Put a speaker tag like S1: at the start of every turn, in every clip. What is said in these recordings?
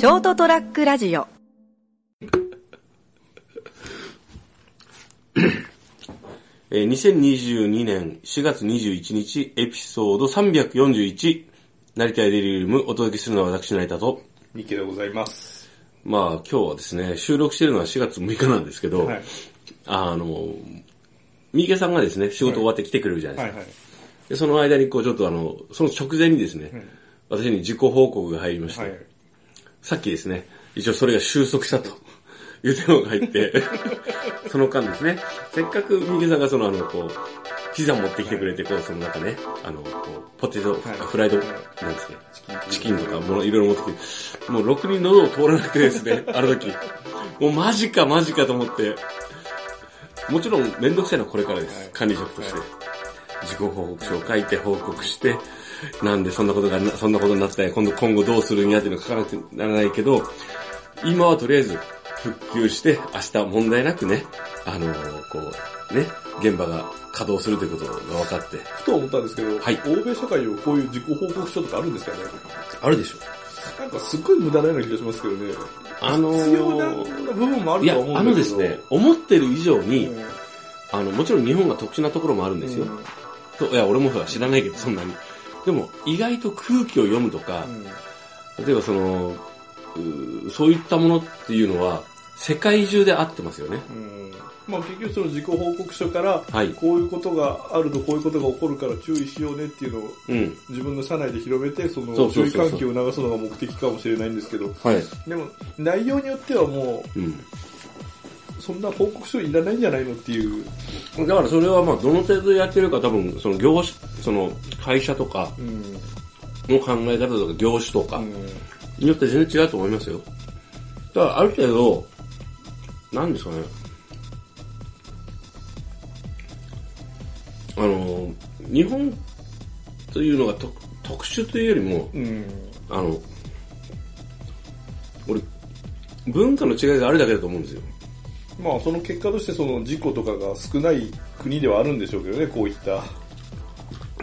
S1: ショートトラックラジオ
S2: えー2022年4月21日エピソード341成田エデリウムお届けするのは私成田と、
S3: ミケでございます。
S2: まあ今日はですね、収録してるのは4月6日なんですけど、
S3: はい。
S2: あの、三池さんがですね、仕事終わって来てくれるじゃないですか。
S3: はいはい。
S2: でその間にこうちょっとあの、その直前にですね、私に自己報告が入りまして、
S3: はい。
S2: さっきですね、一応それが収束したという電話が入って、その間ですね、せっかく三池さんがそのあの、こう、ピザ持ってきてくれて、こう、その中ね、あの、こうポテト、
S3: はい
S2: フライド、
S3: はい
S2: なんですね、
S3: チキン
S2: とかものいろいろ持ってきて、もうろくに喉を通らなくてですね、あの時。もうマジかマジかと思って、もちろんめんどくさいのはこれからです。
S3: はい
S2: 管理職として
S3: は。
S2: 自己報告書を書いて報告して、なんでそんなことがな、そんなことになったんや、今度今後どうするんやっていうのを書かなくてならないけど、今はとりあえず復旧して、明日問題なくね、あのこう、ね、現場が稼働するということが分かって、
S3: ふと思ったんですけど、
S2: はい
S3: 欧米社会をこういう自己報告書とかあるんですかね
S2: あるでしょ
S3: なんかすっごい無駄なような気がしますけどね。
S2: あのー
S3: 必要な部分もあ
S2: いや
S3: るとは思、うんだけど。
S2: あのですね、思ってる以上に、
S3: うん、
S2: あの、もちろん日本が特殊なところもあるんですよ。といや、俺もほら知らないけど、そんなに。でも、意外と空気を読むとか
S3: う、ん。
S2: 例えばその、そういったものっていうのは、世界中で合ってますよね。
S3: うん。まあ結局その自己報告書から、
S2: はい。
S3: こういうことがあるとこういうことが起こるから注意しようねっていうのを
S2: うん。
S3: 自分の社内で広めて、その注意喚起を促すのが目的かもしれないんですけど、
S2: はい。
S3: でも内容によってはも
S2: うん。
S3: う、そんな報告書いらないんじゃないのっていう、
S2: だからそれはまあ、どの程度やってるか多分、その業種、その会社とか
S3: うん。
S2: の考え方とか業種とか
S3: うん
S2: によって全然違うと思いますよ。だからある程度、なんですかね。あの、日本というのが特特殊というよりも、
S3: うん。
S2: あの、俺、文化の違いがあるだけだと思うんですよ。
S3: まあその結果としてその事故とかが少ない国ではあるんでしょうけどね、こういった、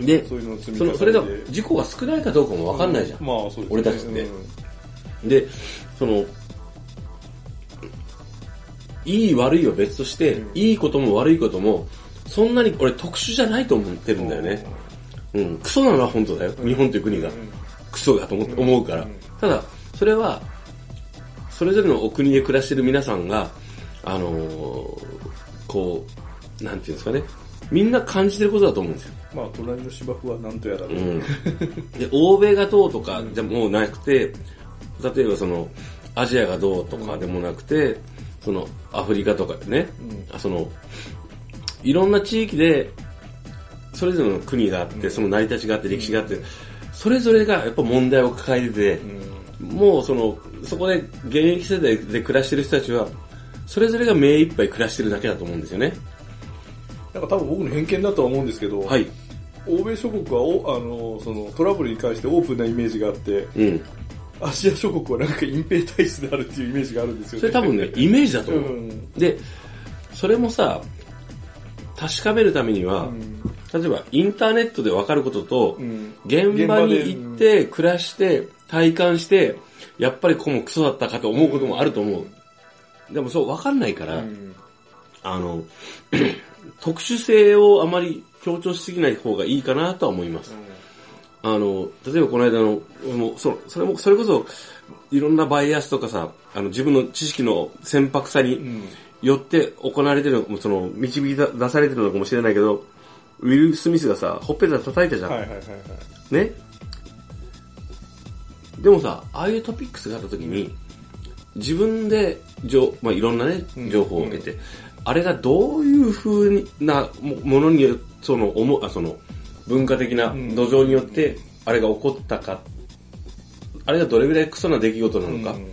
S2: で、
S3: そういうのを積み
S2: その、
S3: 重ねて。
S2: それが事故が少ないかどうかもわかんないじゃん。
S3: まあそうですね。
S2: 俺たちって
S3: うん
S2: で、その、いい悪いは別として、
S3: うん
S2: いいことも悪いことも、そんなに俺特殊じゃないと思ってるんだよね。うん、クソなのは本当だよ。日本という国が。クソだと思って思うから
S3: うん。
S2: ただ、それは、それぞれのお国で暮らしてる皆さんが、あのーこう、なんていうんですかね。みんな感じてることだと思うんですよ。
S3: まあ隣の芝生はなんとやらで。
S2: うん。で、欧米がどうとかじゃもうなくて、例えばその、アジアがどうとかでもなくて、その、アフリカとかね、あその、いろんな地域で、それぞれの国があって、その成り立ちがあって、歴史があって、それぞれがやっぱ問題を抱えてて、
S3: うん
S2: もうその、そこで現役世代で暮らしてる人たちは、それぞれが目いっぱい暮らしてるだけだと思うんですよね。
S3: なんか多分僕の偏見だとは思うんですけど、
S2: はい。
S3: 欧米諸国はおあのそのトラブルに関してオープンなイメージがあって、
S2: うん。
S3: アジア諸国はなんか隠蔽体質であるっていうイメージがあるんですよね。
S2: それ多分ね、イメージだと
S3: う
S2: 思う。
S3: ん。
S2: で、それもさ、確かめるためには、例えばインターネットで分かることと、
S3: うん。
S2: 現場に行って、暮らして、体感して、やっぱりここもクソだったかと思うこともあると思う。でもそう分かんないから、
S3: うん
S2: あの、特殊性をあまり強調しすぎない方がいいかなとは思います。あの、例えばこの間の、もうそそれも、それこそ、いろんなバイアスとかさ、あの自分の知識の船舶さに
S3: うん。
S2: よって行われてるの、その、導き出されてるのかもしれないけど、ウィル・スミスがさ、ほっぺた叩いたじゃん。
S3: はいはいはいはい。
S2: ねでもさ、ああいうトピックスがあった時に、自分で、情まあ、いろんなね
S3: うん、
S2: 情報を得て、あれがどういう風なもものによその、思うあその、文化的な
S3: うん。
S2: 土壌によって、あれが起こったか、あれがどれぐらいクソな出来事なのか、
S3: うん。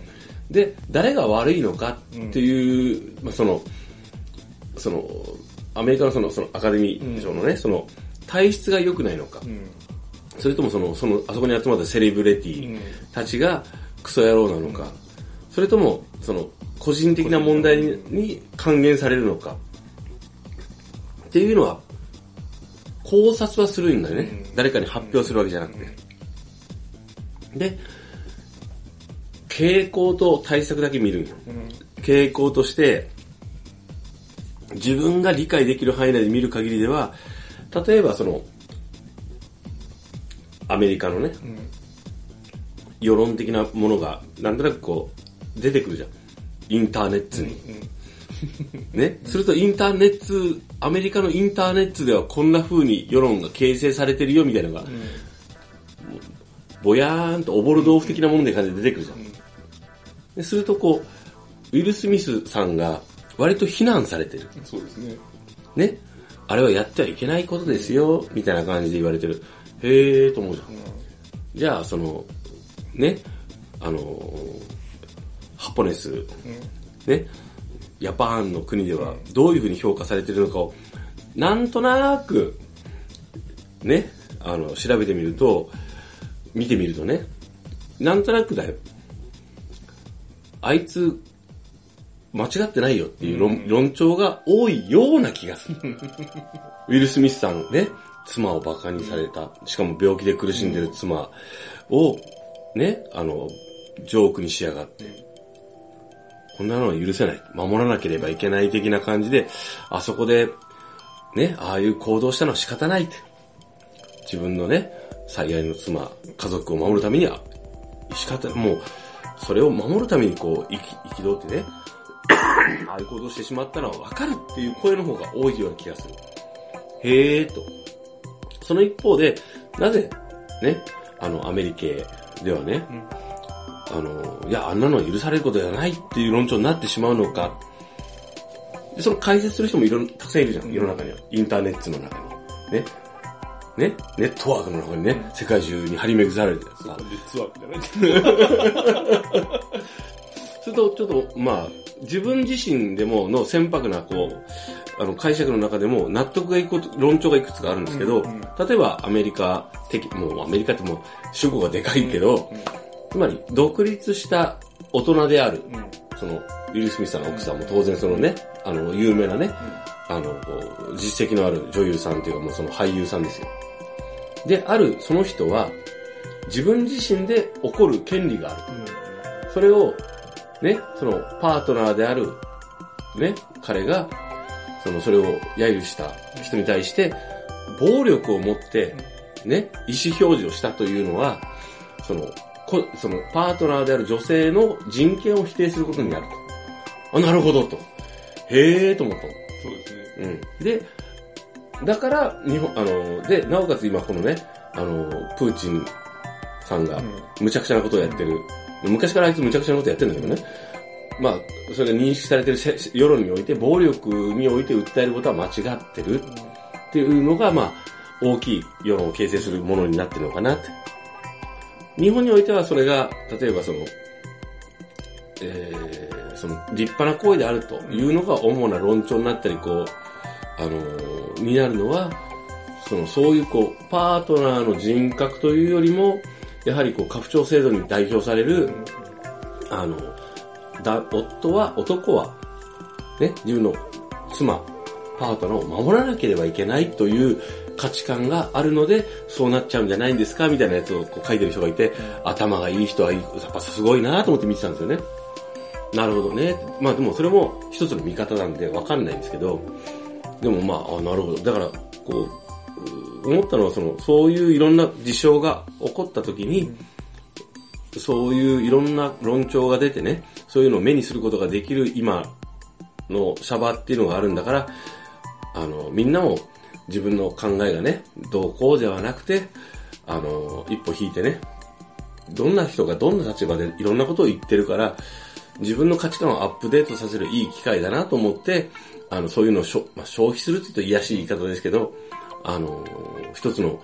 S2: で、誰が悪いのかっていう、まあ、その、その、アメリカのその、そのアカデミー賞のね、その、体質が良くないのか、
S3: うん。
S2: それともその、その、あそこに集まったセレブレティ
S3: うん。
S2: たちがクソ野郎なのか、それとも、その、個人的な問題にに還元されるのか、っていうのは、考察はするんだよね。誰かに発表するわけじゃなくて。で、傾向と対策だけ見るんよ。傾向として、自分が理解できる範囲内で見る限りでは、例えばその、アメリカのね、世論的なものが、なんとなくこう、出てくるじゃん。インターネットに。ね？するとインターネット、アメリカのインターネットではこんな風に世論が形成されてるよみたいなのが、ぼやーんとおぼろ豆腐的なもので感じで出てくるじゃん。でするとこう、ウィル・スミスさんが割と非難されてる。
S3: そうですね。
S2: ね？あれはやってはいけないことですよ、みたいな感じで言われてる。へーと思うじゃん。じゃあ、その、ね、あのーハポネス、ね、ヤパンの国ではどういうふうに評価されてるのかを、なんとなく、ね、あの、調べてみると、見てみるとね、なんとなくだよ。あいつ、間違ってないよっていう論,、論調が多いような気がする。ウィル・スミスさんね、妻を馬鹿にされた、しかも病気で苦しんでる妻を、ね、あの、ジョークにしやがって、こんなのは許せない。守らなければいけない的な感じで、あそこで、ね、ああいう行動したのは仕方ないって。自分のね、最愛の妻、家族を守るためには、仕方、もう、それを守るためにこう、生き、憤ってね、ああいう行動してしまったのはわかるっていう声の方が多いような気がする。へーと。その一方で、なぜ、ね、あの、アメリケではね、あの、いや、あんなのは許されることではないっていう論調になってしまうのか。でその解説する人もいろん、たくさんいるじゃん、世の中には。インターネットの中に。ね。ね、ネットワークの中にね、世界中に張り巡らされてさ、
S3: で、ツアーみたいな。
S2: それと、ちょっと、まあ、自分自身でもの船舶な、こう、あの、解釈の中でも納得がいくこと、論調がいくつかあるんですけど、例えばアメリカ的、もうアメリカってもう主語がでかいけど、つまり、独立した大人である、その、ウィル・スミスさんの奥さんも当然そのね、あの、有名なね、あの、実績のある女優さんというかもうその俳優さんですよ。で、あるその人は、自分自身で起こる権利がある。それを、ね、そのパートナーである、ね、彼が、その、それを揶揄した人に対して、暴力を持って、ね、意思表示をしたというのは、その、こその、パートナーである女性の人権を否定することになると。あ、なるほど、と。へーと思ったの。
S3: そうですね。
S2: うん。で、だから、日本、あの、で、なおかつ今このね、あの、プーチンさんが、むちゃくちゃなことをやってる。昔からあいつむちゃくちゃなことやってるんだけどね。まあ、それが認識されてるせ世論において、暴力において訴えることは間違ってるっていうのが、まあ、大きい世論を形成するものになってるのかなって。日本においてはそれが、例えばその、えー、その立派な行為であるというのが主な論調になったり、こう、あのーになるのは、その、そういうこう、パートナーの人格というよりも、やはりこう、家父長制度に代表される、あの、だ、夫は、男は、ね、自分の妻、パートナーを守らなければいけないという価値観があるので、そうなっちゃうんじゃないんですかみたいなやつをこう書いてる人がいて、頭がいい人はいい、やっぱすごいなと思って見てたんですよね。なるほどね。まあでもそれも一つの見方なんでわかんないんですけど、でもまあ、あなるほど。だから、こう、う思ったのはその、そういういろんな事象が起こった時に、そういういろんな論調が出てね、そういうのを目にすることができる今のシャバっていうのがあるんだから、あの、みんなも自分の考えがね、どうこうではなくて、あの、一歩引いてね、どんな人がどんな立場でいろんなことを言ってるから、自分の価値観をアップデートさせるいい機会だなと思って、あの、そういうのを、まあ、消費するって言うと癒しい言い方ですけど、あの、一つの、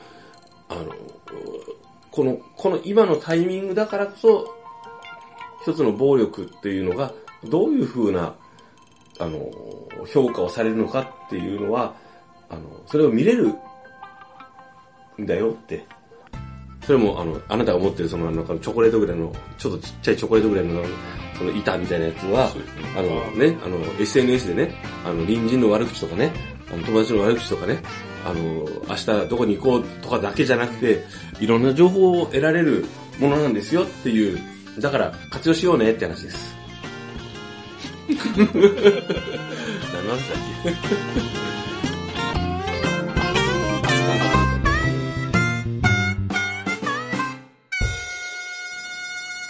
S2: あの、この、この今のタイミングだからこそ、一つの暴力っていうのが、どういう風な、あの、評価をされるのかっていうのは、あの、それを見れるんだよって。それも、あの、あなたが持ってるその、なんかチョコレートぐらいの、ちょっとちっちゃいチョコレートぐらいの、その板みたいなやつはあのね、あの、SNS でね、あの、隣人の悪口とかね、あの、友達の悪口とかね、あの、明日どこに行こうとかだけじゃなくて、いろんな情報を得られるものなんですよっていうだから活用しようねって話です。何の話だっけ？